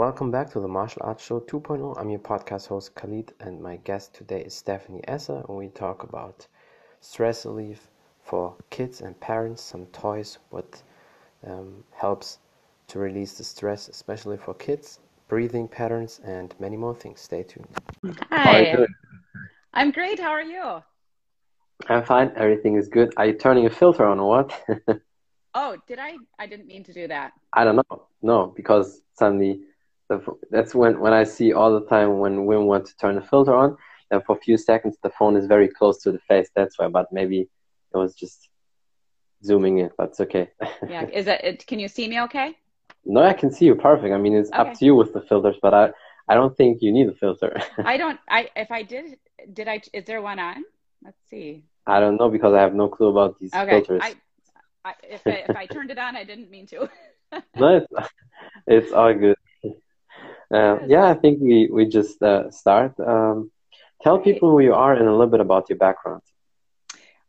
Welcome back to the Martial Arts Show 2.0. I'm your podcast host Khalid, and my guest today is Stephanie Esser, and we talk about stress relief for kids and parents, some toys, what um, helps to release the stress, especially for kids, breathing patterns, and many more things. Stay tuned. Hi. I'm great. How are you? I'm fine. Everything is good. Are you turning a filter on or what? oh, did I? I didn't mean to do that. I don't know. No, because suddenly the, that's when, when I see all the time when women want to turn the filter on, and for a few seconds the phone is very close to the face. That's why. But maybe it was just zooming in. But it's okay. yeah. Is it? Can you see me? Okay. No, I can see you perfect. I mean, it's okay. up to you with the filters, but I I don't think you need a filter. I don't. I if I did, did I? Is there one on? Let's see. I don't know because I have no clue about these okay. filters. I, I, if I, if I turned it on, I didn't mean to. no, it's, it's all good. Uh, yeah, I think we we just uh, start. Um, tell people who you are and a little bit about your background.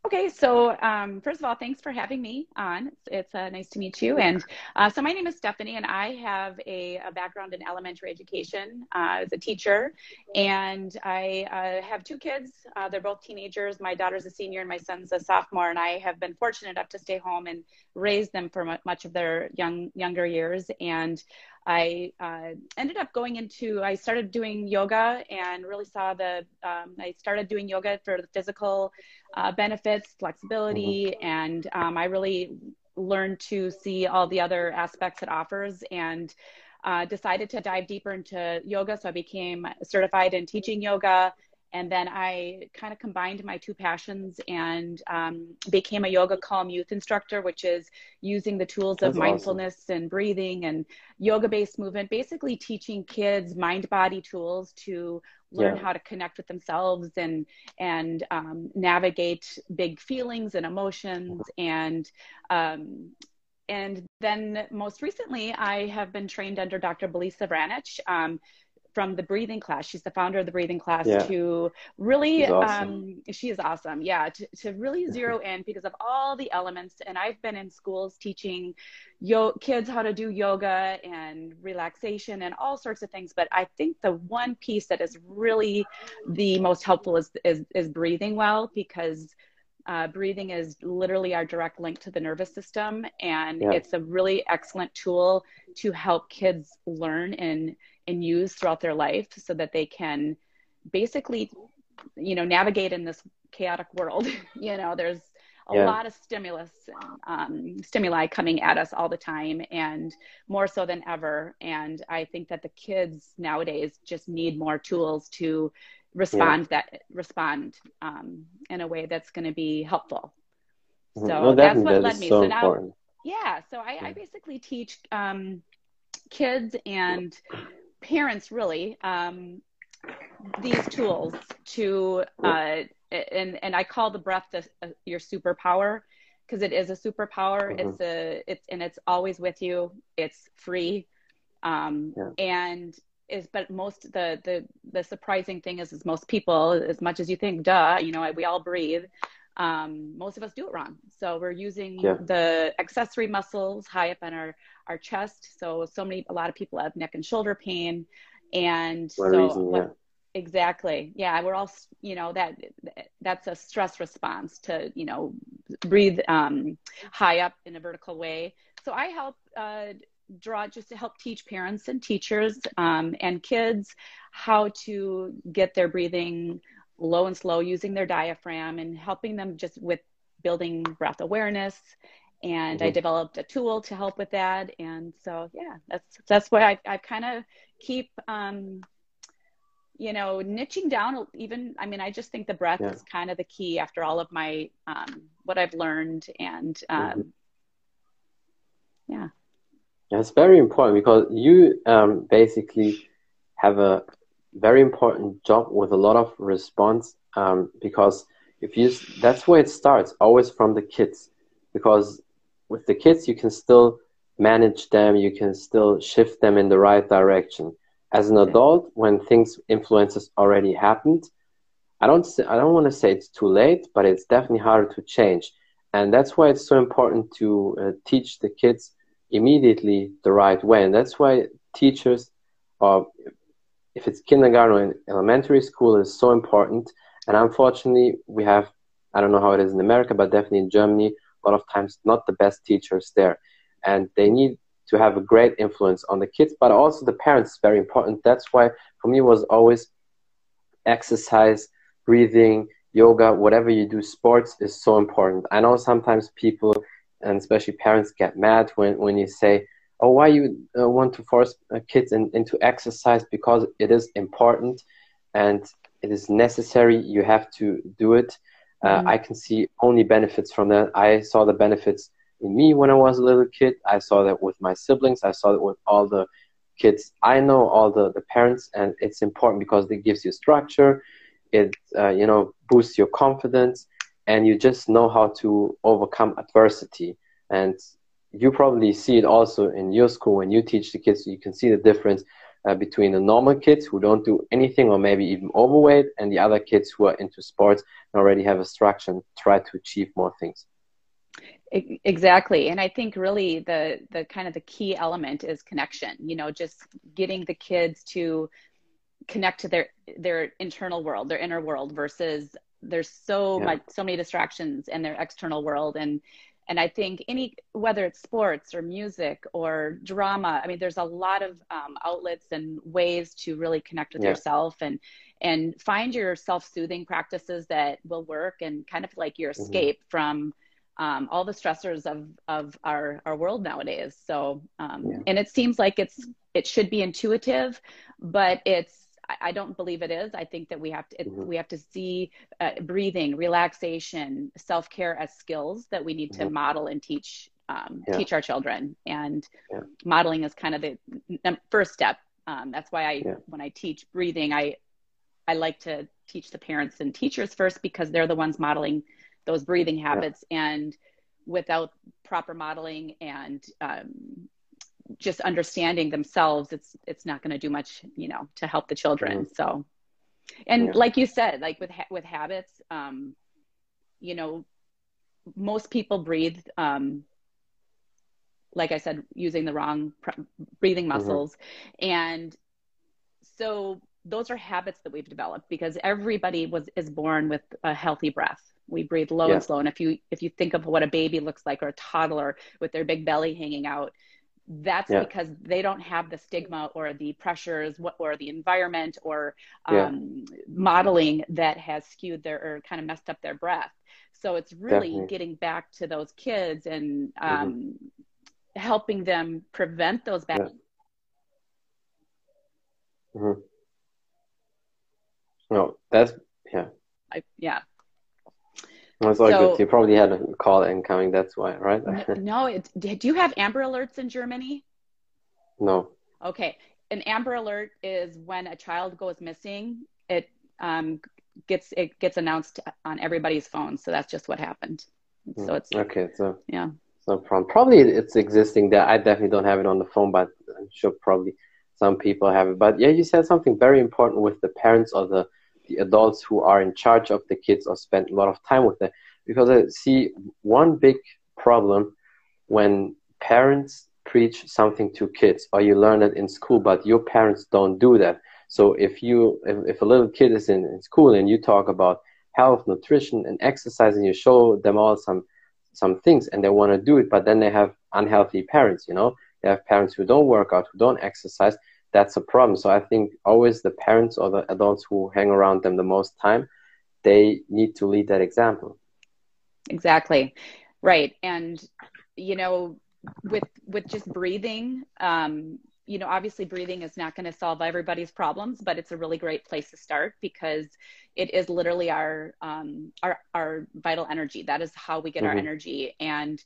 Okay, so um, first of all, thanks for having me on. It's, it's uh, nice to meet you. And uh, so my name is Stephanie, and I have a, a background in elementary education uh, as a teacher. And I uh, have two kids. Uh, they're both teenagers. My daughter's a senior, and my son's a sophomore. And I have been fortunate enough to stay home and raise them for much of their young younger years. And I uh, ended up going into, I started doing yoga and really saw the, um, I started doing yoga for the physical uh, benefits, flexibility, mm-hmm. and um, I really learned to see all the other aspects it offers and uh, decided to dive deeper into yoga. So I became certified in teaching yoga and then I kind of combined my two passions and um, became a yoga calm youth instructor, which is using the tools That's of mindfulness awesome. and breathing and yoga based movement, basically teaching kids mind body tools to learn yeah. how to connect with themselves and and um, navigate big feelings and emotions and um, and then most recently, I have been trained under Dr. Belisa Vranich. Um, from the breathing class. She's the founder of the breathing class yeah. to really, awesome. um, she is awesome. Yeah. To, to really zero in because of all the elements. And I've been in schools teaching yo- kids how to do yoga and relaxation and all sorts of things. But I think the one piece that is really the most helpful is, is, is breathing well because uh, breathing is literally our direct link to the nervous system, and yeah. it's a really excellent tool to help kids learn and and use throughout their life, so that they can basically, you know, navigate in this chaotic world. you know, there's a yeah. lot of stimulus, um, stimuli coming at us all the time, and more so than ever. And I think that the kids nowadays just need more tools to respond yeah. that respond um, in a way that's going to be helpful. Mm-hmm. So well, that's what led me. So, so now, important. yeah. So I, yeah. I basically teach um, kids and parents really um, these tools to, uh, and and I call the breath the, uh, your superpower because it is a superpower. Mm-hmm. It's a it's and it's always with you. It's free, um, yeah. and is but most the the the surprising thing is is most people as much as you think duh you know we all breathe um, most of us do it wrong so we're using yeah. the accessory muscles high up on our our chest. So so many a lot of people have neck and shoulder pain. And One so reason, what, yeah. exactly. Yeah we're all you know that that's a stress response to you know breathe um, high up in a vertical way. So i help uh, draw just to help teach parents and teachers um, and kids how to get their breathing low and slow using their diaphragm and helping them just with building breath awareness and mm-hmm. i developed a tool to help with that and so yeah that's that's why i, I kind of keep um, you know niching down even i mean i just think the breath yeah. is kind of the key after all of my um, what i've learned and um, mm-hmm. yeah it's very important because you um, basically have a very important job with a lot of response um, because if you that's where it starts always from the kids because with the kids you can still manage them you can still shift them in the right direction as an adult when things influences already happened i don't i don't want to say it's too late but it's definitely harder to change and that's why it's so important to uh, teach the kids immediately the right way. And that's why teachers or if it's kindergarten or elementary school is so important. And unfortunately, we have, I don't know how it is in America, but definitely in Germany, a lot of times not the best teachers there. And they need to have a great influence on the kids, but also the parents very important. That's why for me was always exercise, breathing, yoga, whatever you do, sports is so important. I know sometimes people and especially parents get mad when, when you say, oh, why you uh, want to force uh, kids in, into exercise because it is important and it is necessary. You have to do it. Uh, mm-hmm. I can see only benefits from that. I saw the benefits in me when I was a little kid. I saw that with my siblings. I saw it with all the kids I know, all the, the parents, and it's important because it gives you structure. It uh, you know boosts your confidence, and you just know how to overcome adversity. And you probably see it also in your school when you teach the kids. You can see the difference uh, between the normal kids who don't do anything or maybe even overweight and the other kids who are into sports and already have a structure and try to achieve more things. Exactly. And i think really the the kind of the key element is connection you know just getting the kids to connect to their their internal world their inner world versus there's so yeah. much so many distractions in their external world. And and i think any whether it's sports or music or drama i mean there's a lot of um, outlets and ways to really connect with yeah. yourself and and find your self-soothing practices that will work and kind of like your mm-hmm. escape mm-hmm. from um, all the stressors of of our our world nowadays so um, yeah. and it seems like it's it should be intuitive but it's I don't believe it is. I think that we have to mm-hmm. we have to see uh, breathing, relaxation, self care as skills that we need mm-hmm. to model and teach um, yeah. teach our children. And yeah. modeling is kind of the first step. Um, that's why I yeah. when I teach breathing, I I like to teach the parents and teachers first because they're the ones modeling those breathing habits and without proper modeling and um, just understanding themselves it's it's not going to do much you know to help the children mm-hmm. so and yeah. like you said like with ha- with habits um you know most people breathe um like i said using the wrong pr- breathing mm-hmm. muscles mm-hmm. and so those are habits that we've developed because everybody was is born with a healthy breath we breathe low yeah. and slow and if you if you think of what a baby looks like or a toddler with their big belly hanging out that's yeah. because they don't have the stigma or the pressures or the environment or um, yeah. modeling that has skewed their or kind of messed up their breath so it's really Definitely. getting back to those kids and mm-hmm. um, mm-hmm. helping them prevent those bad yeah. mm-hmm. no that's yeah I, yeah that's all so, good. You probably had a call incoming. That's why, right? no. It, do you have Amber Alerts in Germany? No. Okay. An Amber Alert is when a child goes missing. It um, gets it gets announced on everybody's phone. So that's just what happened. So hmm. it's okay. So yeah. So from probably it's existing there. I definitely don't have it on the phone, but I'm sure probably some people have it. But yeah, you said something very important with the parents or the the adults who are in charge of the kids or spend a lot of time with them. Because I see one big problem when parents preach something to kids or you learn it in school, but your parents don't do that. So if you, if, if a little kid is in, in school and you talk about health, nutrition, and exercise, and you show them all some some things, and they want to do it, but then they have unhealthy parents. You know, they have parents who don't work out, who don't exercise, that's a problem. So I think always the parents or the adults who hang around them the most time, they need to lead that example. Exactly. Right. And, you know, with, with just breathing, um, you know, obviously breathing is not going to solve everybody's problems, but it's a really great place to start because it is literally our, um, our, our vital energy. That is how we get mm-hmm. our energy. And,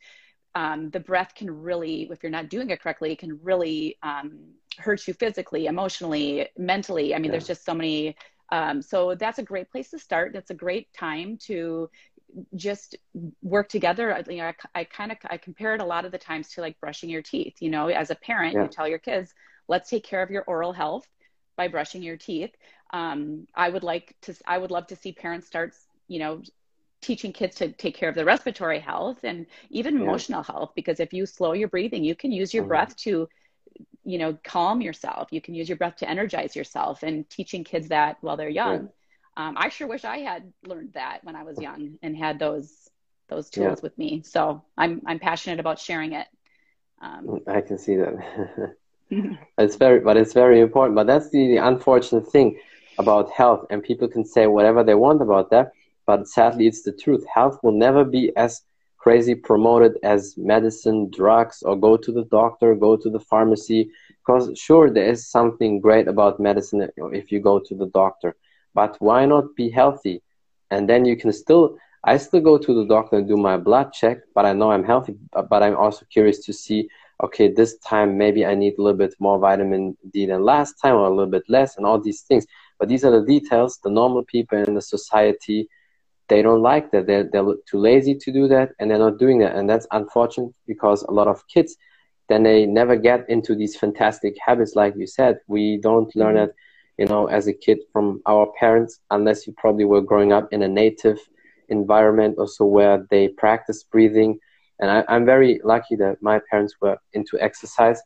um, the breath can really, if you're not doing it correctly, it can really um, hurt you physically, emotionally, mentally. I mean, yeah. there's just so many. Um, so that's a great place to start. That's a great time to just work together. You know, I, I kind of I compare it a lot of the times to like brushing your teeth. You know, as a parent, yeah. you tell your kids, let's take care of your oral health by brushing your teeth. Um, I would like to. I would love to see parents start. You know, teaching kids to take care of their respiratory health and even yeah. emotional health because if you slow your breathing you can use your mm-hmm. breath to you know calm yourself. You can use your breath to energize yourself and teaching kids that while they're young. Yeah. um, i sure wish i had learned that when i was young and had those those tools yeah. with me. So i'm i'm passionate about sharing it. Um, i can see that. It's very but it's very important. But that's the, the unfortunate thing about health and people can say whatever they want about that but sadly it's the truth. Health will never be as crazy promoted as medicine, drugs, or go to the doctor, go to the pharmacy. Because sure, there is something great about medicine if you go to the doctor, but why not be healthy? And then you can still, I still go to the doctor and do my blood check, but I know I'm healthy. But I'm also curious to see, okay, this time maybe I need a little bit more vitamin D than last time, or a little bit less, and all these things. But these are the details the normal people in the society they don't like that. They're, they're too lazy to do that and they're not doing that. And that's unfortunate because a lot of kids, then they never get into these fantastic habits. Like you said, we don't learn mm-hmm. it, you know, as a kid from our parents, unless you probably were growing up in a native environment also where they practice breathing. And I, I'm very lucky that my parents were into exercise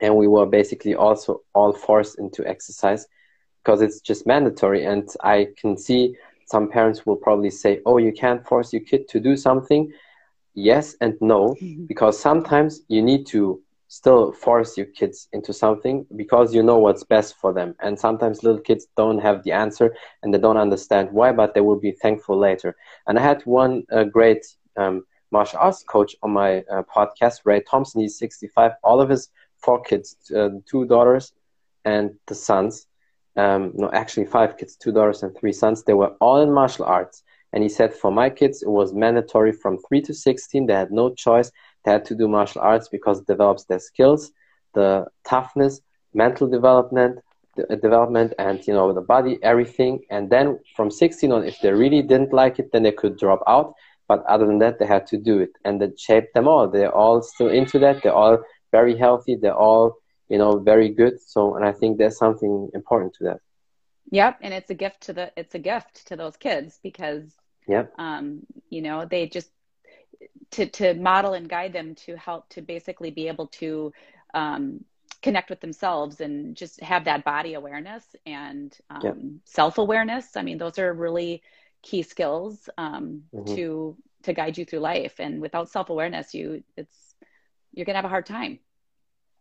and we were basically also all forced into exercise because it's just mandatory. And I can see some parents will probably say, oh, you can't force your kid to do something. Yes and no, mm-hmm. because sometimes you need to still force your kids into something because you know what's best for them. And sometimes little kids don't have the answer and they don't understand why, but they will be thankful later. And I had one uh, great um, martial arts coach on my uh, podcast, Ray Thompson. He's 65. All of his four kids, uh, two daughters and the sons, um, no, actually five kids, two daughters and three sons. They were all in martial arts. And he said, for my kids, it was mandatory from three to 16. They had no choice. They had to do martial arts because it develops their skills, the toughness, mental development, uh, development, and you know the body, everything. And then from 16 on, if they really didn't like it, then they could drop out. But other than that, they had to do it, and that shaped them all. They're all still into that. They're all very healthy. They're all you know very good. So and i think there's something important to that. Yep. And it's a gift to the it's a gift to those kids because yep. um you know they just to to model and guide them to help to basically be able to um connect with themselves and just have that body awareness and um, yep. self-awareness. I mean those are really key skills um, mm-hmm. to to guide you through life. And without self-awareness you it's you're gonna have a hard time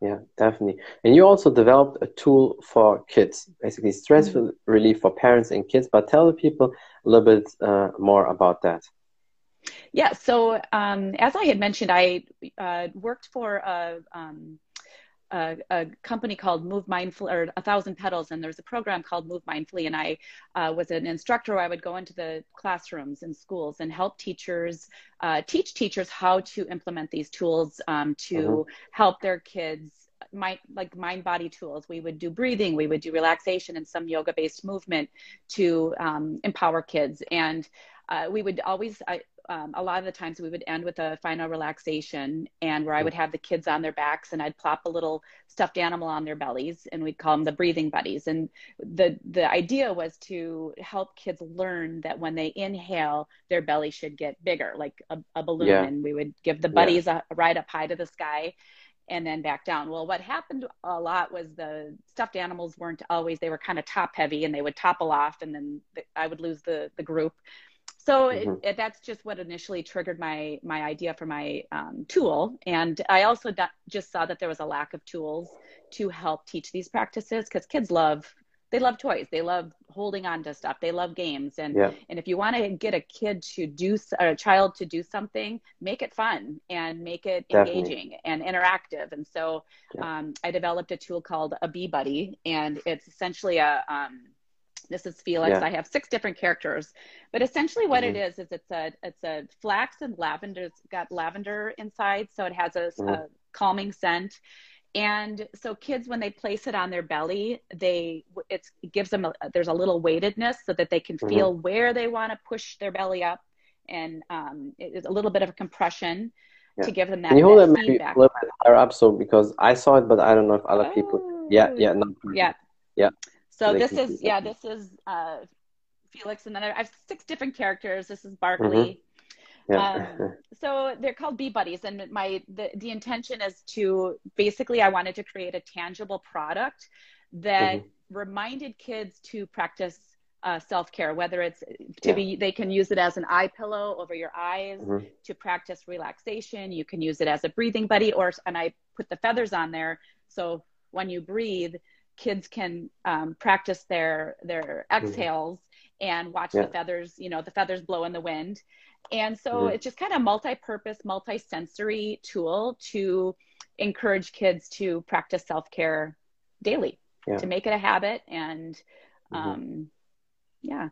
yeah, definitely. And you also developed a tool for kids, basically stress mm-hmm. relief for parents and kids. But tell the people a little bit uh, more about that. Yeah. So um, as I had mentioned, I uh, worked for a, um, a, a, company called Move Mindful or A Thousand Petals, and there's a program called Move Mindfully. And I uh, was an instructor. I would go into the classrooms and schools and help teachers uh, teach teachers how to implement these tools um, to mm-hmm. help their kids mind like mind body tools we would do breathing we would do relaxation and some yoga based movement to um, empower kids and uh, we would always I, um, a lot of the times we would end with a final relaxation and where I would have the kids on their backs and I'd plop a little stuffed animal on their bellies and we'd call them the breathing buddies. And the, the idea was to help kids learn that when they inhale, their belly should get bigger, like a, a balloon. Yeah. And we would give the buddies yeah. a, a ride up high to the sky and then back down. Well, what happened a lot was the stuffed animals weren't always, they were kind of top heavy and they would topple off and then I would lose the, the group. So mm-hmm. it, it, that's just what initially triggered my my idea for my um, tool. And I also just saw that there was a lack of tools to help teach these practices because kids love they love toys they love holding on to stuff they love games and yeah. and if you want to get a kid to do or a child to do something make it fun and make it Definitely. engaging and interactive and so yeah. um, i developed a tool called a bee buddy and it's essentially a um, this is Felix. Yeah. I have six different characters, but essentially what mm-hmm. it is is it's a it's a flax and lavender. It's got lavender inside, so it has a, mm-hmm. a calming scent. And so kids, when they place it on their belly, they it gives them a, there's a little weightedness so that they can mm-hmm. feel where they want to push their belly up, and um, it's a little bit of a compression yeah. to give them that. Can you hold that maybe a little bit higher up, so because I saw it, but I don't know if other oh. people. Yeah, yeah, no, yeah, yeah. So this is yeah, this is uh, Felix, and then I have six different characters. This is Barkley. Yeah. um, so they're called bee buddies, and my the, the intention is to basically I wanted to create a tangible product that mm-hmm. reminded kids to practice uh, self care, whether it's to yeah. be, they can use it as an eye pillow over your eyes mm-hmm. to practice relaxation. You can use it as a breathing buddy, or, and I put the feathers on there. So when you breathe, kids can um, practice their, their mm-hmm. exhales mm-hmm. and watch yeah. the feathers, you know, the feathers blow in the wind. And so mm-hmm. it's just kind of multi-purpose, multi-sensory tool to encourage kids to practice self-care daily, yeah. to make it a habit and, mm-hmm. um, yeah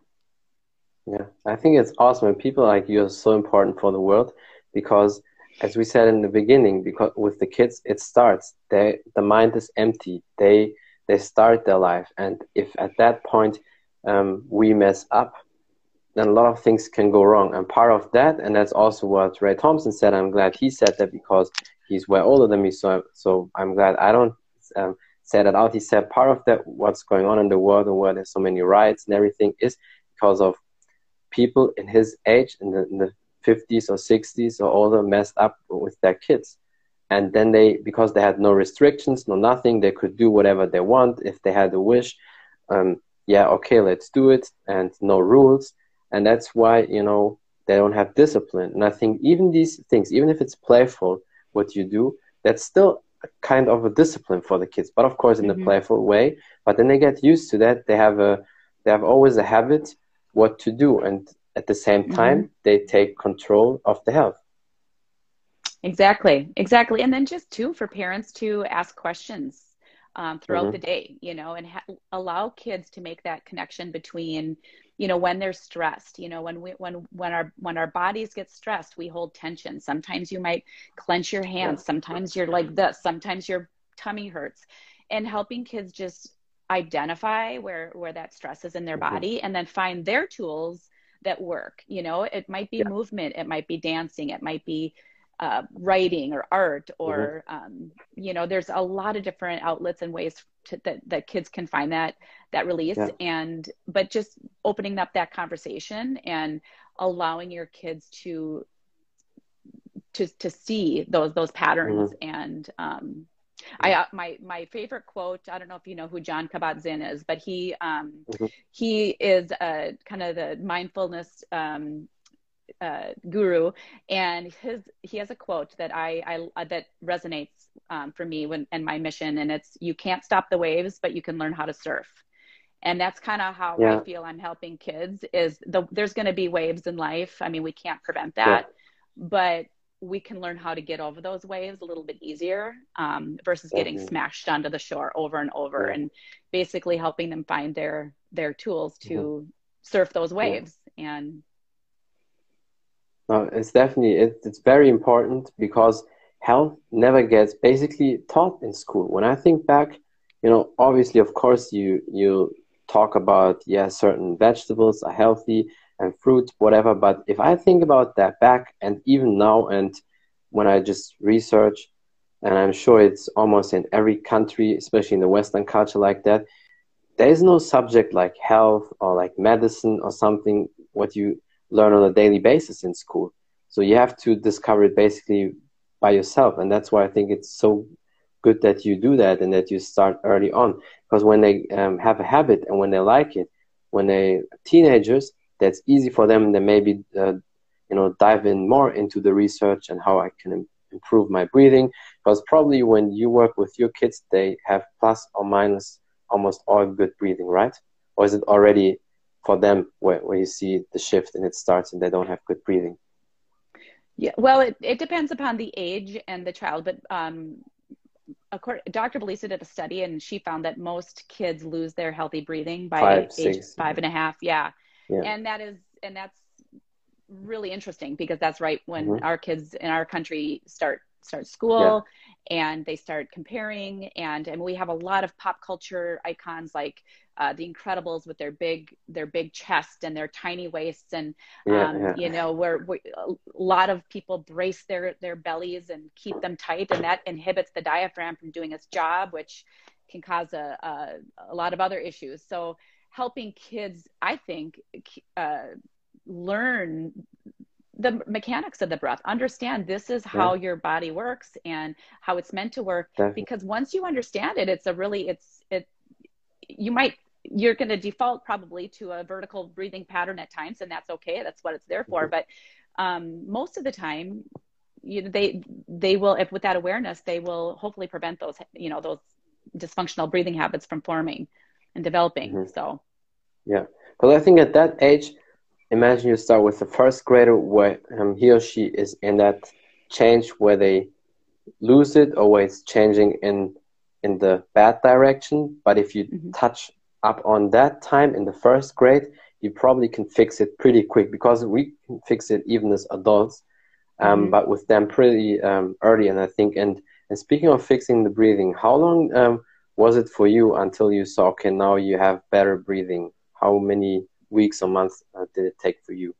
yeah i think it's awesome and people like you are so important for the world because as we said in the beginning because with the kids it starts they the mind is empty they they start their life and if at that point um, we mess up then a lot of things can go wrong and part of that and that's also what ray thompson said i'm glad he said that because he's way older than me so so i'm glad i don't um, said that out. He said part of that, what's going on in the world and where there's so many riots and everything, is because of people in his age, in the, in the 50s or 60s or older, messed up with their kids. And then they, because they had no restrictions, no nothing, they could do whatever they want if they had a wish. Um, yeah, okay, let's do it, and no rules. And that's why, you know, they don't have discipline. And I think even these things, even if it's playful, what you do, that's still kind of a discipline for the kids, but of course in mm-hmm. a playful way. But then they get used to that. They have a they have always a habit what to do, and at the same mm-hmm. time mm-hmm. they take control of the health. Exactly, exactly, and then just too for parents to ask questions um, throughout mm-hmm. the day, you know, and ha- allow kids to make that connection between you know when they're stressed you know when we when when our when our bodies get stressed we hold tension. Sometimes you might clench your hands. Sometimes you're like this. Sometimes your tummy hurts. And helping kids just identify where where that stress is in their mm-hmm. body and then find their tools that work. You know it might be yeah. movement. It might be dancing. It might be uh, writing or art or mm-hmm. um, you know there's a lot of different outlets and ways to, that that kids can find that that release yeah. and but just opening up that conversation and allowing your kids to to to see those those patterns mm-hmm. and um I uh, my my favorite quote. I don't know if you know who John Kabat-Zinn is, but he um, mm-hmm. he is a kind of the mindfulness um, uh, guru, and his he has a quote that I, I uh, that resonates um, for me when and my mission, and it's you can't stop the waves, but you can learn how to surf. And that's kind of how yeah. I feel I'm helping kids. Is the there's going to be waves in life. I mean, we can't prevent that, yeah. but we can learn how to get over those waves a little bit easier um, versus getting mm-hmm. smashed onto the shore over and over, yeah. and basically helping them find their their tools to mm-hmm. surf those waves and no, it's definitely it, it's very important because health never gets basically taught in school. When I think back, you know, obviously, of course, you you talk about yeah, certain vegetables are healthy and fruits, whatever. But if I think about that back and even now, and when I just research, and I'm sure it's almost in every country, especially in the Western culture like that, there is no subject like health or like medicine or something what you learn on a daily basis in school. So you have to discover it basically by yourself. And that's why I think it's so good that you do that and that you start early on. Because when they um, have a habit and when they like it, when they teenagers, that's easy for them. They maybe uh, you know dive in more into the research and how I can improve my breathing. Because probably when you work with your kids, they have plus or minus almost all good breathing, right? Or is it already for them where, where you see the shift and it starts and they don't have good breathing? Yeah, well, it, it depends upon the age and the child, but um, according, Dr. Belisa did a study and she found that most kids lose their healthy breathing by five, age six, five and a half. Yeah. yeah. And that is, and that's really interesting because that's right when mm-hmm. our kids in our country start start school yeah. And they start comparing and and we have a lot of pop culture icons like uh, the Incredibles with their big their big chest and their tiny waists, and yeah, um, yeah. you know where, where, a lot of people brace their their bellies and keep them tight, and that inhibits the diaphragm from doing its job, which can cause a a, a lot of other issues. So helping kids, I think, uh, learn the mechanics of the breath understand this is how yeah. your body works and how it's meant to work Definitely. because once you understand it it's a really it's it you might you're going to default probably to a vertical breathing pattern at times and that's okay that's what it's there for mm-hmm. but um, most of the time you know they they will if with that awareness they will hopefully prevent those you know those dysfunctional breathing habits from forming and developing mm-hmm. so yeah because i think at that age imagine you start with the first grader where um, he or she is in that change where they lose it or where it's changing in in the bad direction but if you mm-hmm. touch up on that time in the first grade you probably can fix it pretty quick because we can fix it even as adults um, mm-hmm. but with them pretty um, early and i think and and speaking of fixing the breathing how long um, was it for you until you saw okay now you have better breathing how many weeks or months uh, did it take for you?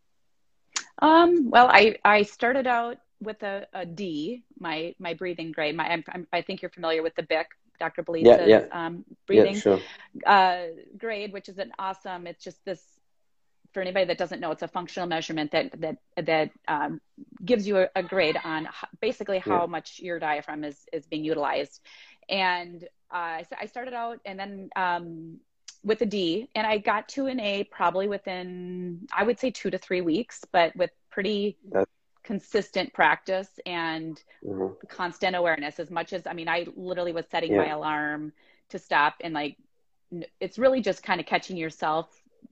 Um, well, I, I started out with a, a D, my, my breathing grade. My, I'm, I'm, i think you're familiar with the BIQ, Dr. Belisa's yeah, yeah. Um, breathing yeah, sure. uh, grade, which is an awesome, it's just this, for anybody that doesn't know, it's a functional measurement that, that, that um, gives you a, a, grade on basically how much your diaphragm is, is being utilized. And uh, I started out and then um, with a D, and I got to an A probably within, I would say, two to three weeks, but with pretty That's... consistent practice and mm-hmm. constant awareness. As much as, I mean, I literally was setting yeah. my alarm to stop, and like, it's really just kind of catching yourself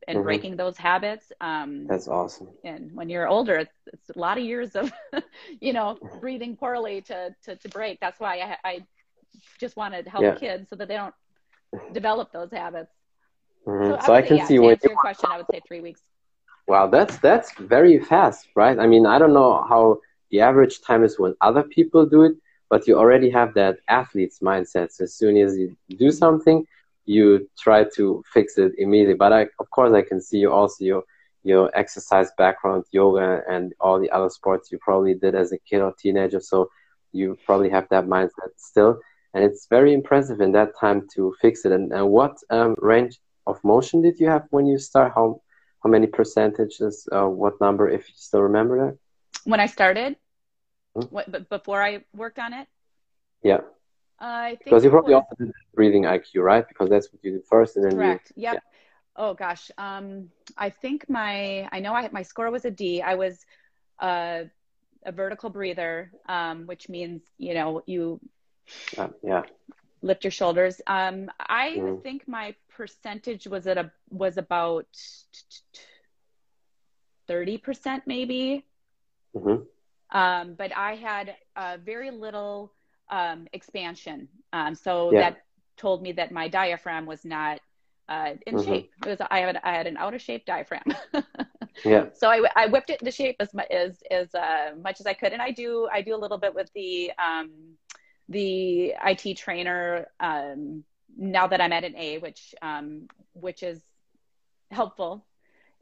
and mm-hmm. breaking those habits. Um, That's awesome. And when you're older, it's, it's a lot of years of, you know, breathing poorly to, to, to break. That's why I, I just want to help yeah. kids so that they don't develop those habits. Mm-hmm. So, so I, can yeah, see when your question, I would say three weeks. Wow, that's that's very fast, right? I mean, I don't know how the average time is when other people do it, but you already have that athlete's mindset. So as soon as you do something, you try to fix it immediately. But I, of course, I can see you also your your exercise background, yoga, and all the other sports you probably did as a kid or teenager. So you probably have that mindset still, and it's very impressive in that time to fix it. And, and what um, range of motion did you have when you start? How how many percentages? Uh, what number, if you still remember that? When I started, hmm? what, but before I worked on it. Yeah. I think because you probably was... also did breathing IQ, right? Because that's what you did first, and then correct. You, yep. Yeah. Oh gosh, um, I think my I know I my score was a D. I was uh, a vertical breather, um, which means you know you. Uh, yeah lift your shoulders. Um, I mm. think my percentage was at a was about thirty percent, maybe. Mm-hmm. Um, but I had uh, very little um, expansion, um, so yeah. that told me that my diaphragm was not uh, in mm-hmm. shape. It was I had I had an out of shape diaphragm. yeah. So I, I whipped it into shape as much as as uh, much as I could, and I do I do a little bit with the um, the IT trainer um, now that I'm at an A, which um, which is helpful,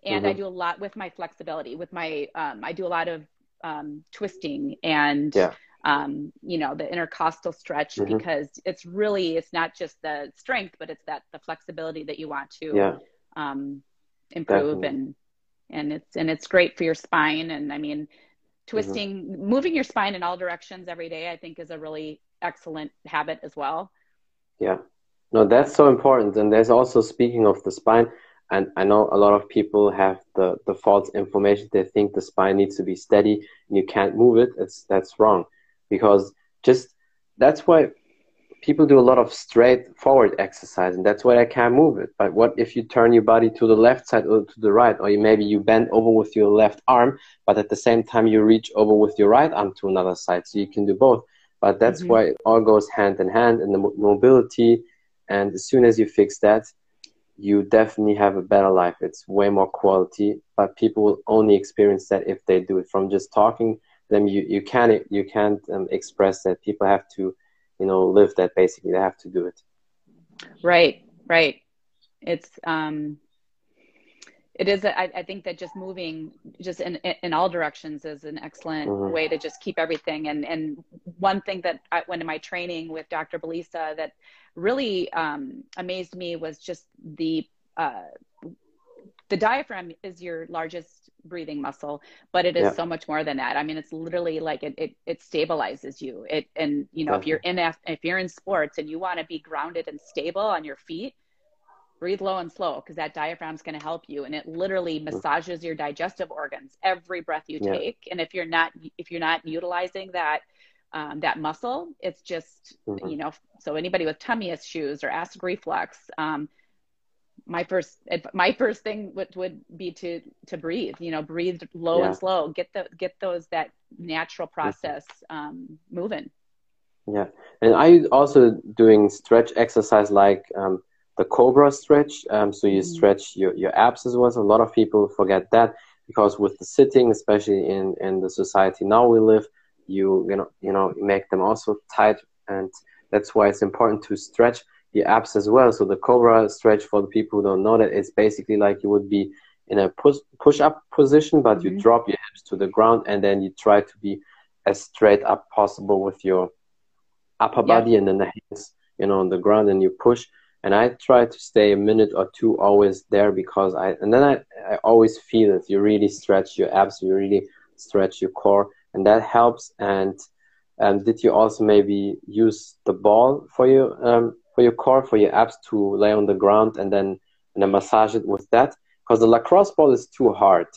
and mm-hmm. I do a lot with my flexibility. With my um, I do a lot of um, twisting and yeah. Um, you know the intercostal stretch mm-hmm. because it's really it's not just the strength, but it's that the flexibility that you want to yeah. Um, improve Definitely. and and it's and it's great for your spine and I mean twisting mm-hmm. moving your spine in all directions every day i think is a really excellent habit as well. Yeah. No, that's so important. And there's also speaking of the spine, and I know a lot of people have the, the false information. They think the spine needs to be steady and you can't move it. It's that's wrong. Because just that's why people do a lot of straightforward exercise and that's why I can't move it. But what if you turn your body to the left side or to the right, or you, maybe you bend over with your left arm, but at the same time you reach over with your right arm to another side. So you can do both. But that's mm-hmm. why it all goes hand in hand in the mobility. And as soon as you fix that, you definitely have a better life. It's way more quality, but people will only experience that if they do it. From just talking them, you you can't you can't um, express that. People have to, you know, live that. Basically, they have to do it. Right, right. It's um, it is I, I think that just moving just in in all directions is an excellent mm-hmm. way to just keep everything and and one thing that I went to my training with Dr. Belisa that really um, amazed me was just the uh, the diaphragm is your largest breathing muscle, but it is yeah. so much more than that. I mean, it's literally like it it, it stabilizes you. It and you know Definitely. if you're in if you're in sports and you want to be grounded and stable on your feet, breathe low and slow because that diaphragm is going to help you and it literally mm. massages your digestive organs every breath you yeah. take and if you're not if you're not utilizing that um, that muscle it's just mm-hmm. you know so anybody with tummy issues or acid reflux um, my first my first thing would, would be to to breathe you know breathe low yeah. and slow get the get those that natural mm-hmm. process um, moving yeah and are you also doing stretch exercise like um, the cobra stretch um, so you mm-hmm. stretch your, your abs as well so a lot of people forget that because with the sitting especially in in the society now we live you you know you know make them also tight and that's why it's important to stretch the abs as well. So the Cobra stretch for the people who don't know that it's basically like you would be in a push push up position, but mm-hmm. you drop your hips to the ground and then you try to be as straight up possible with your upper body and then the hands, you know, on the ground and you push. And I try to stay a minute or two always there because I and then I, I always feel it. You really stretch your abs, you really stretch your core, and that helps. And um, did you also maybe use the ball for your um, for your core, for your abs to lay on the ground and then and then massage it with that. Because the lacrosse ball is too hard.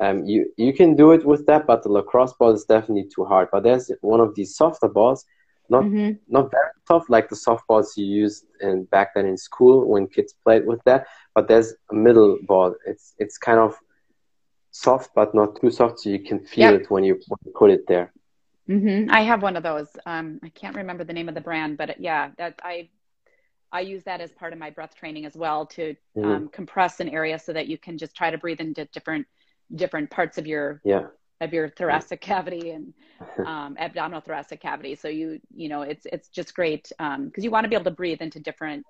Um, you you can do it with that, but the lacrosse ball is definitely too hard. But there's one of these softer balls, not mm-hmm. not very soft like the soft balls you used in back then in school when kids played with that. But there's a middle ball. It's it's kind of soft, but not too soft, so you can feel yep. it when you, when you put it there. Mm-hmm. I have one of those. Um, I can't remember the name of the brand, but yeah, that I I use that as part of my breath training as well to mm-hmm. um, compress an area so that you can just try to breathe into different different parts of your yeah. Of your thoracic cavity and um, abdominal thoracic cavity. So you you know it's it's just great because um, you want to be able to breathe into different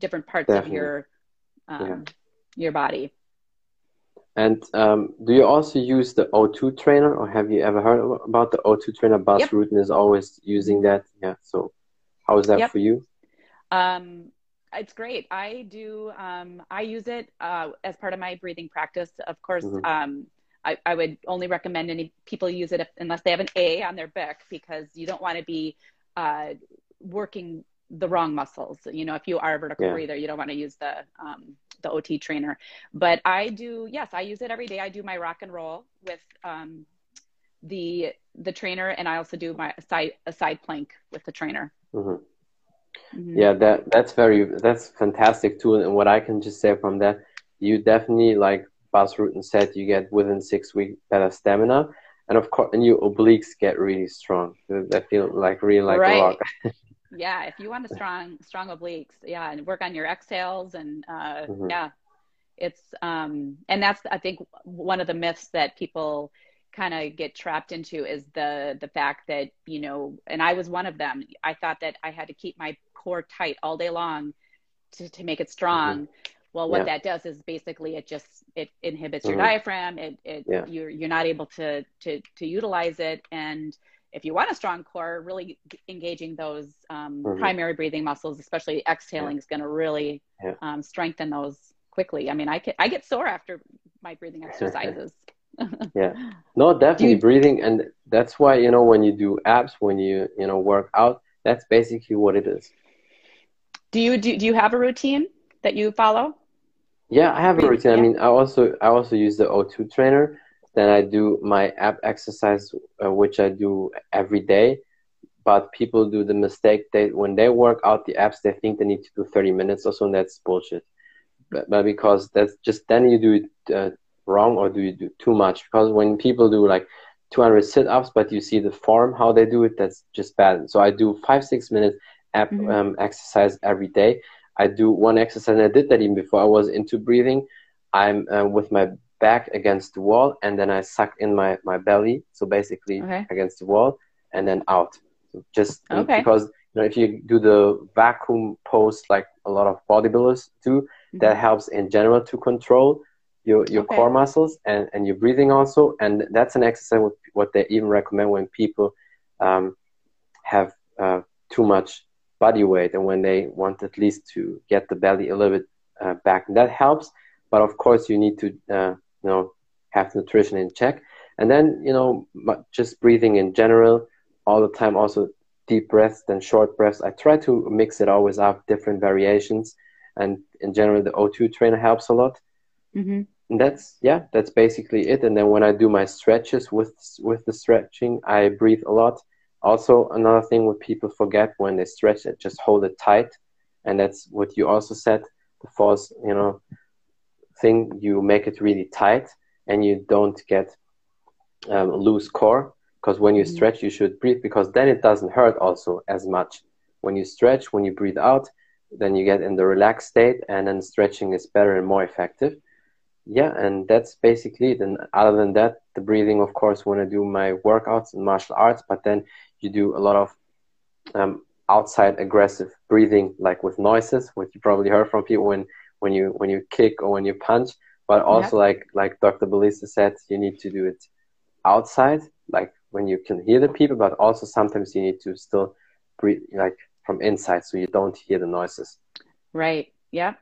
different parts Definitely. of your um, yeah. your body. And um, do you also use the O2 trainer, or have you ever heard about the O2 trainer? Bas yep. Rutten is always using that. Yeah. So, how is that yep. for you? Um, it's great. I do. Um, I use it uh, as part of my breathing practice. Of course, mm-hmm. um, I, I, would only recommend any people use it if, unless they have an A on their BIQ because you don't want to be uh, working the wrong muscles. You know, if you are a vertical yeah. breather, you don't want to use the um, the O2 trainer. But I do. Yes, I use it every day. I do my rock and roll with um, the the trainer, and I also do my side a side plank with the trainer. Mm-hmm. Mm-hmm. Yeah, that that's very that's fantastic too. And what I can just say from that, you definitely like Bas Rutten said, you get within six weeks better stamina, and of course, and your obliques get really strong. They feel like really like right. a rock. yeah, if you want a strong strong obliques, yeah, and work on your exhales and uh, mm-hmm. yeah, it's um and that's I think one of the myths that people kind of get trapped into is the the fact that you know and i was one of them i thought that i had to keep my core tight all day long to, to make it strong mm-hmm. Well what yeah. that does is basically it just it inhibits mm-hmm. your diaphragm it, it yeah. you're you're not able to to to utilize it and if you want a strong core really engaging those um, mm-hmm. primary breathing muscles especially exhaling yeah. is going to really um, strengthen those quickly i mean i get i get sore after my breathing exercises yeah no definitely you, breathing and that's why you know when you do abs when you you know work out that's basically what it is do you do, do you have a routine that you follow yeah i have a routine yeah. i mean i also i also use the o2 trainer then i do my app exercise uh, which i do every day but people do the mistake that when they work out the apps, they think they need to do 30 minutes or so and that's bullshit but, but because that's just then you do it uh, wrong or do you do too much? Because when people do like 200 sit-ups, but you see the form how they do it, that's just bad. So I do five six minutes app mm-hmm. um, exercise every day. I do one exercise, and I did that even before I was into breathing. I'm uh, with my back against the wall, and then I suck in my my belly, so basically okay. against the wall, and then out. So just okay. because you know if you do the vacuum pose like a lot of bodybuilders do, mm-hmm. that helps in general to control your your okay. core muscles and and your breathing also and that's an exercise what they even recommend when people um, have uh, too much body weight and when they want at least to get the belly a little bit uh, back. And that helps but of course you need to uh, you know have nutrition in check. And then you know just breathing in general all the time also deep breaths and short breaths. I try to mix it always up different variations and in general the o2 trainer helps a lot. Mm-hmm. and that's yeah that's basically it. And then when i do my stretches with with the stretching i breathe a lot also another thing what people forget when they stretch it just hold it tight. And that's what you also said the force you know thing you make it really tight and you don't get um, loose core. Because when you mm-hmm. stretch you should breathe because then it doesn't hurt also as much. When you stretch when you breathe out then you get in the relaxed state and then stretching is better and more effective. Yeah and that's basically it. And other than that the breathing of course when i do my workouts and martial arts but then you do a lot of um, outside aggressive breathing like with noises which you probably heard from people when when you when you kick or when you punch. But also yeah. like like dr belisa said you need to do it outside like when you can hear the people but also sometimes you need to still breathe like from inside so you don't hear the noises. Right. Yeah.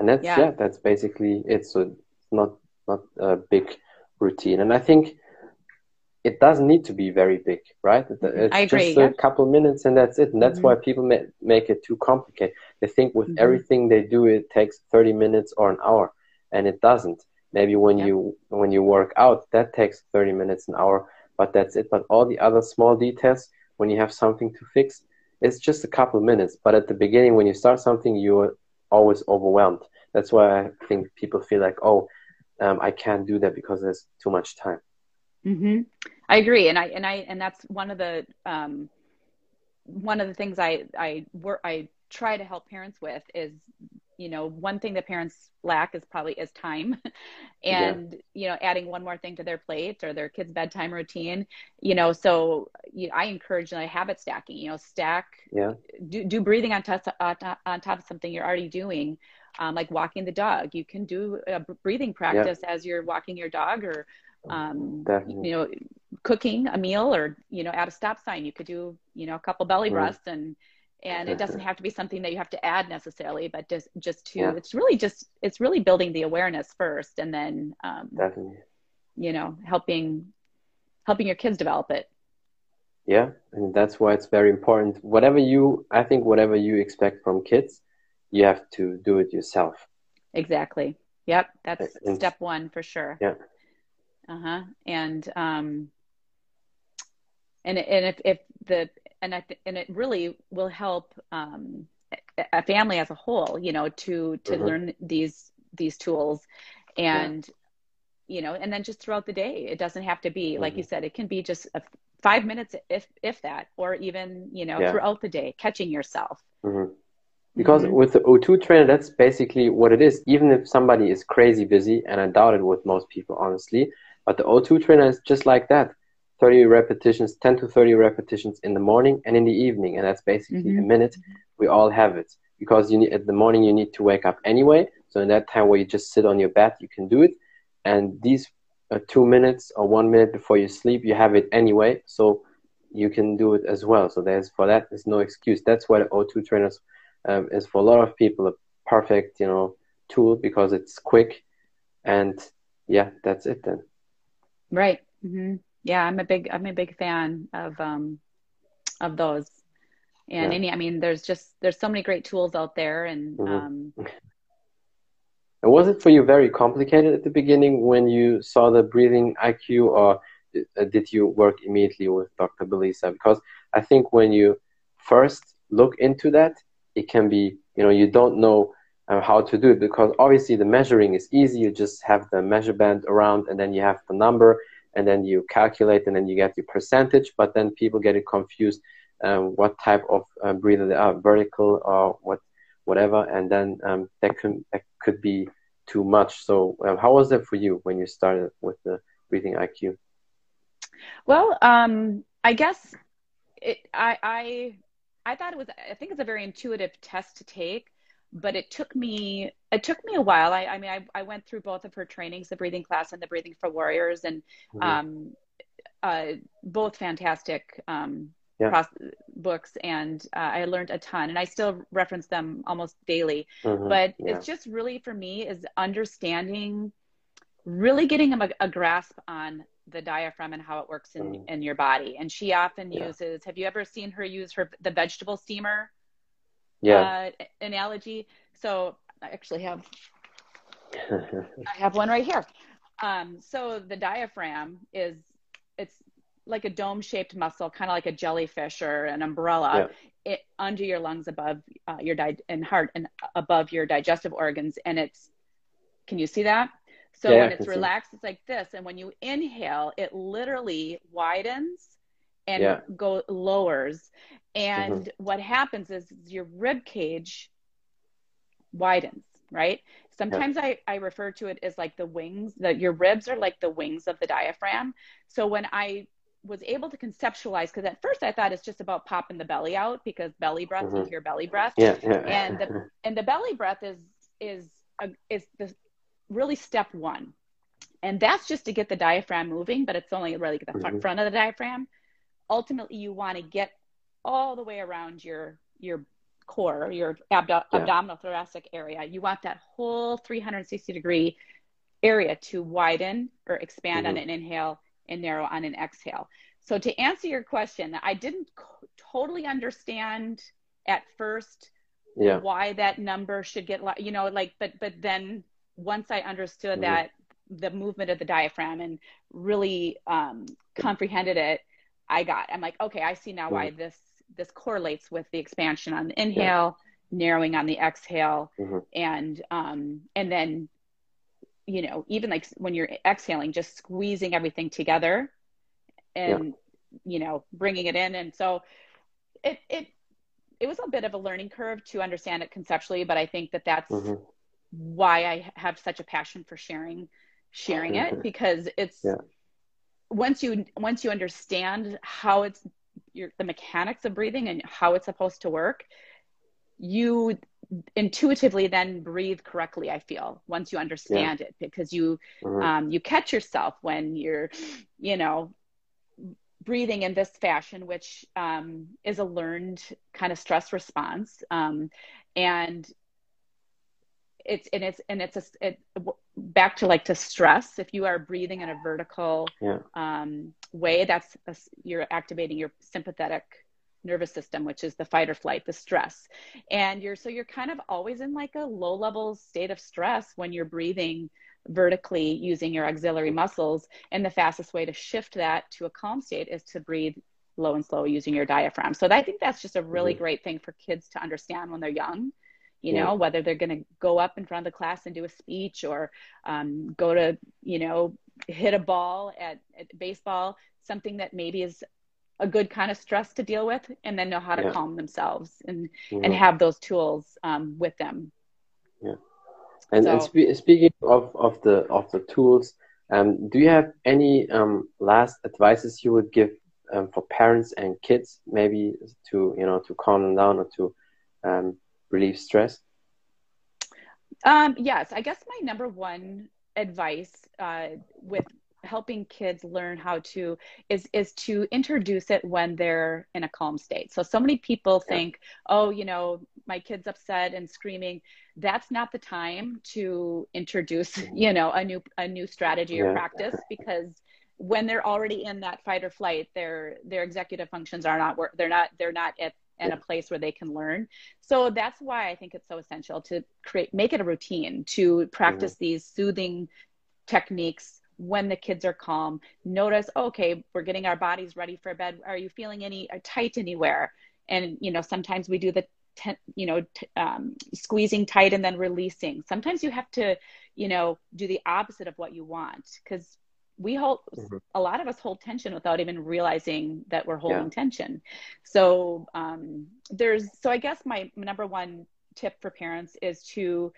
And that's yeah, yeah that's basically it. So it's not not a big routine. And i think it doesn't need to be very big, right? It's I agree, just a couple minutes and that's it. And that's mm-hmm. why people ma- make it too complicated. They think with mm-hmm. everything they do, it takes 30 minutes or an hour, and it doesn't. Maybe when yep. you when you work out, that takes 30 minutes, an hour, but that's it. But all the other small details, when you have something to fix, it's just a couple minutes. But at the beginning, when you start something, you're always overwhelmed. That's why I think people feel like, oh, um, I can't do that because there's too much time. Mm-hmm. I agree, and I and I and that's one of the um, one of the things I I work I try to help parents with is you know one thing that parents lack is probably is time and yeah. you know adding one more thing to their plate or their kids bedtime routine you know so you, i encourage like habit stacking you know stack yeah do, do breathing on top, on top of something you're already doing um, like walking the dog you can do a breathing practice yeah. as you're walking your dog or um, you know, cooking a meal or, you know, at a stop sign, you could do, you know, a couple belly breaths and, and it doesn't have to be something that you have to add necessarily, but just, just to, yeah. it's really just, it's really building the awareness first and then, um, Definitely. you know, helping, helping your kids develop it. Yeah. And that's why it's very important. Whatever you, I think whatever you expect from kids, you have to do it yourself. Exactly. Yep. That's and, step one for sure. Yeah uh-huh and um and and if if the and I th- and it really will help um a family as a whole you know to to mm-hmm. learn these these tools and yeah. you know and then just throughout the day it doesn't have to be mm-hmm. like you said it can be just a, five minutes if if that or even you know yeah. throughout the day catching yourself mm-hmm. because mm-hmm. with the o2 trainer that's basically what it is even if somebody is crazy busy and i doubt it with most people honestly but the O2 trainer is just like that 30 repetitions, 10 to 30 repetitions in the morning and in the evening. And that's basically mm-hmm. a minute. We all have it because you need, at the morning you need to wake up anyway. So in that time where you just sit on your bed, you can do it. And these uh, two minutes or one minute before you sleep, you have it anyway. So you can do it as well. So there's for that, there's no excuse. That's why the O2 trainers um, is for a lot of people a perfect, you know, tool because it's quick. And yeah, that's it then. Right. Mm-hmm. Yeah, I'm a big I'm a big fan of um of those. And yeah. any I mean there's just there's so many great tools out there and mm-hmm. um and was it for you very complicated at the beginning when you saw the breathing IQ or uh, did you work immediately with Dr. Belisa? Because I think when you first look into that, it can be, you know, you don't know uh, how to do it because obviously the measuring is easy. You just have the measure band around and then you have the number and then you calculate and then you get your percentage. But then people get it confused um, what type of uh, breather they are, vertical or what, whatever, and then um, that could that could be too much. So um, how was that for you when you started with the breathing IQ? Well, um, I guess it, I, I I thought it was I think it's a very intuitive test to take but it took me it took me a while. I, I mean, I, I went through both of her trainings, the breathing class and the breathing for warriors, and mm-hmm. um, uh, both fantastic um, yeah. books and uh, I learned a ton and I still reference them almost daily. Mm-hmm. But yeah. it's just really for me is understanding, really getting a, a, grasp on the diaphragm and how it works in, mm. in your body. And she often yeah. uses, have you ever seen her use her, the vegetable steamer yeah. Uh, analogy? So I actually have, I have one right here. Um, so the diaphragm is, it's like a dome shaped muscle, kind of like a jellyfish or an umbrella, yeah. it, under your lungs, above uh, your di- and heart, and above your digestive organs. And it's, can you see that? So yeah, when it's relaxed, see. it's like this. And when you inhale, it literally widens and yeah. go lowers. And mm-hmm. what happens is your rib cage widens, right? Sometimes yeah. I, I refer to it as like the wings, that your ribs are like the wings of the diaphragm. So when I was able to conceptualize because at first I thought it's just about popping the belly out because belly breath mm-hmm. you hear belly breath yeah, yeah. and the and the belly breath is is a, is the really step one and that's just to get the diaphragm moving but it's only really the mm-hmm. front of the diaphragm ultimately you want to get all the way around your your core your abdo- yeah. abdominal thoracic area you want that whole 360 degree area to widen or expand mm-hmm. on an inhale and narrow on an exhale. So to answer your question, I didn't totally understand at first yeah. why that number should get you know like but but then once I understood mm-hmm. that the movement of the diaphragm and really um, comprehended it, I got I'm like okay I see now mm-hmm. why this this correlates with the expansion on the inhale, yeah. narrowing on the exhale, mm-hmm. and um, and then you know, even like when you're exhaling, just squeezing everything together and, yeah. you know, bringing it in. And so it, it, it was a bit of a learning curve to understand it conceptually, but I think that that's mm-hmm. why I have such a passion for sharing, sharing it mm-hmm. because it's, yeah. once you, once you understand how it's your, the mechanics of breathing and how it's supposed to work, you intuitively then breathe correctly i feel once you understand yeah. it because you mm-hmm. um, you catch yourself when you're you know breathing in this fashion which um, is a learned kind of stress response um, and it's and it's and it's a it, back to like to stress if you are breathing in a vertical yeah. um, way that's a, you're activating your sympathetic nervous system which is the fight or flight the stress and you're so you're kind of always in like a low level state of stress when you're breathing vertically using your auxiliary muscles and the fastest way to shift that to a calm state is to breathe low and slow using your diaphragm so i think that's just a really mm-hmm. great thing for kids to understand when they're young you know yeah. whether they're going to go up in front of the class and do a speech or um, go to you know hit a ball at, at baseball something that maybe is a good kind of stress to deal with and then know how to yeah. calm themselves and and have those tools um, with them yeah and, so, and spe- speaking of, of the of the tools um, do you have any um, last advices you would give um, for parents and kids maybe to you know to calm them down or to um, relieve stress? Um, yes i guess my number one advice uh, with helping kids learn how to is is to introduce it when they're in a calm state. So so many people think oh you know my kid's upset and screaming. That's not the time to introduce mm-hmm. you know a new a new strategy or practice because when they're already in that fight or flight their their executive functions are not work they're not they're not at in a place where they can learn. So that's why I think it's so essential to create make it a routine to practice mm-hmm. these soothing techniques when the kids are calm. Notice okay we're getting our bodies ready for bed. Are you feeling any uh, tight anywhere? And you know sometimes we do the ten, you know t- um, squeezing tight and then releasing. Sometimes you have to you know do the opposite of what you want because we hold mm-hmm. a lot of us hold tension without even realizing that we're holding yeah. tension so um, there's so i guess my number one tip for parents is to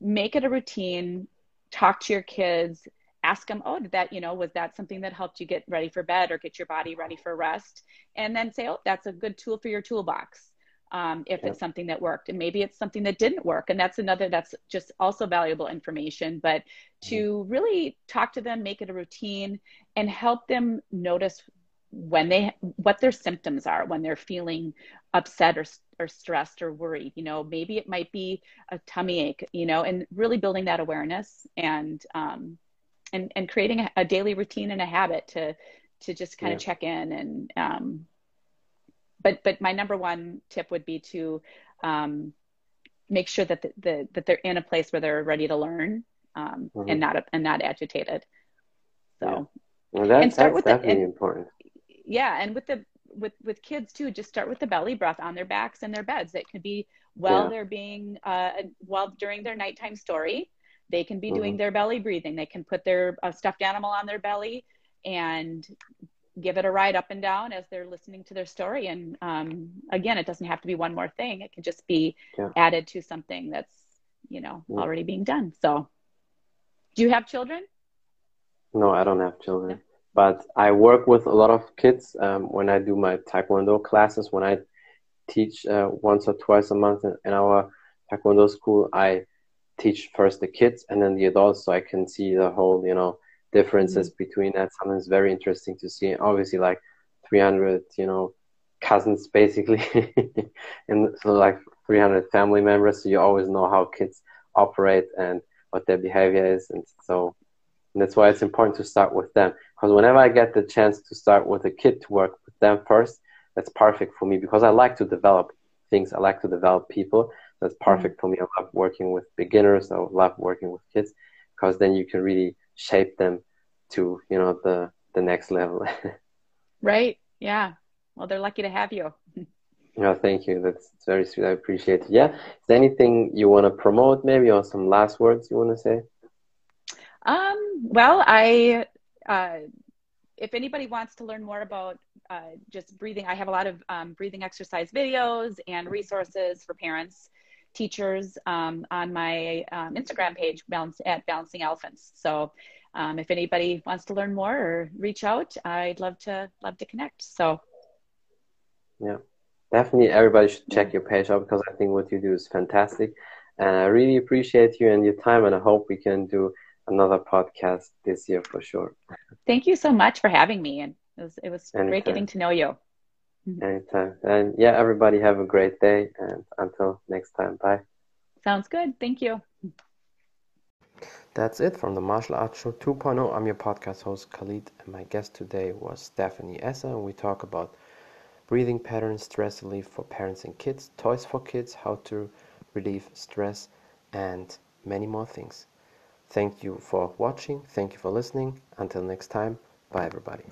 make it a routine talk to your kids ask them, oh, did that, you know, was that something that helped you get ready for bed or get your body ready for rest? And then say, oh, that's a good tool for your toolbox. Um, if it's something that worked and maybe it's something that didn't work and that's another that's just also valuable information but to mm-hmm. really talk to them make it a routine and help them notice when they what their symptoms are when they're feeling upset or, or stressed or worried you know maybe it might be a tummy ache you know and really building that awareness and um, and and creating a, a, daily routine and a habit to to just kind yeah. of check in and um, but but my number one tip would be to um, make sure that the, the, that they're in a place where they're ready to learn um, mm-hmm. and not and not agitated so yeah. well, that, and start that's with definitely the, and, important yeah and with the with with kids too just start with the belly breath on their backs and their beds it could be while yeah. they're being uh while during their nighttime story they can be mm-hmm. doing their belly breathing they can put their uh, stuffed animal on their belly and give it a ride up and down as they're listening to their story and um, again it doesn't have to be one more thing it can just be yeah. added to something that's you know yeah. already being done so do you have children no i don't have children but I work with a lot of kids um, when I do my Taekwondo classes. When I teach uh, once or twice a month in, our Taekwondo school, I teach first the kids and then the adults, so I can see the whole, you know, differences mm-hmm. between that. Something's very interesting to see. Obviously, like 300, you know, cousins basically, and so like 300 family members. So you always know how kids operate and what their behavior is, and so and that's why it's important to start with them. Because whenever I get the chance to start with a kid to work with them first, that's perfect for me because I like to develop things. I like to develop people. That's mm-hmm. perfect mm-hmm. for me. I love working with beginners. I love working with kids because then you can really shape them to, you know, the, the next level. right. Yeah. Well, they're lucky to have you. No, thank you. That's very sweet. I appreciate it. Yeah. Is there anything you want to promote maybe or some last words you want to say? Um, well, I, uh, if anybody wants to learn more about uh, just breathing, I have a lot of um, breathing exercise videos and resources for parents, teachers um, on my um, Instagram page balance, at Balancing Elephants. So um, if anybody wants to learn more or reach out, I'd love to love to connect. So yeah, definitely everybody should check your page out because I think what you do is fantastic. And I really appreciate you and your time, and I hope we can do another podcast this year for sure. Thank you so much for having me, and it was it was Anytime. great getting to know you. Mm-hmm. Anytime, and yeah, everybody have a great day, and until next time, bye. Sounds good. Thank you. That's it from the Martial Arts Show 2.0. I'm your podcast host Khalid, and my guest today was Stephanie Essa, and we talk about breathing patterns, stress relief for parents and kids, toys for kids, how to relieve stress, and many more things. Thank you for watching. Thank you for listening. Until next time, bye everybody.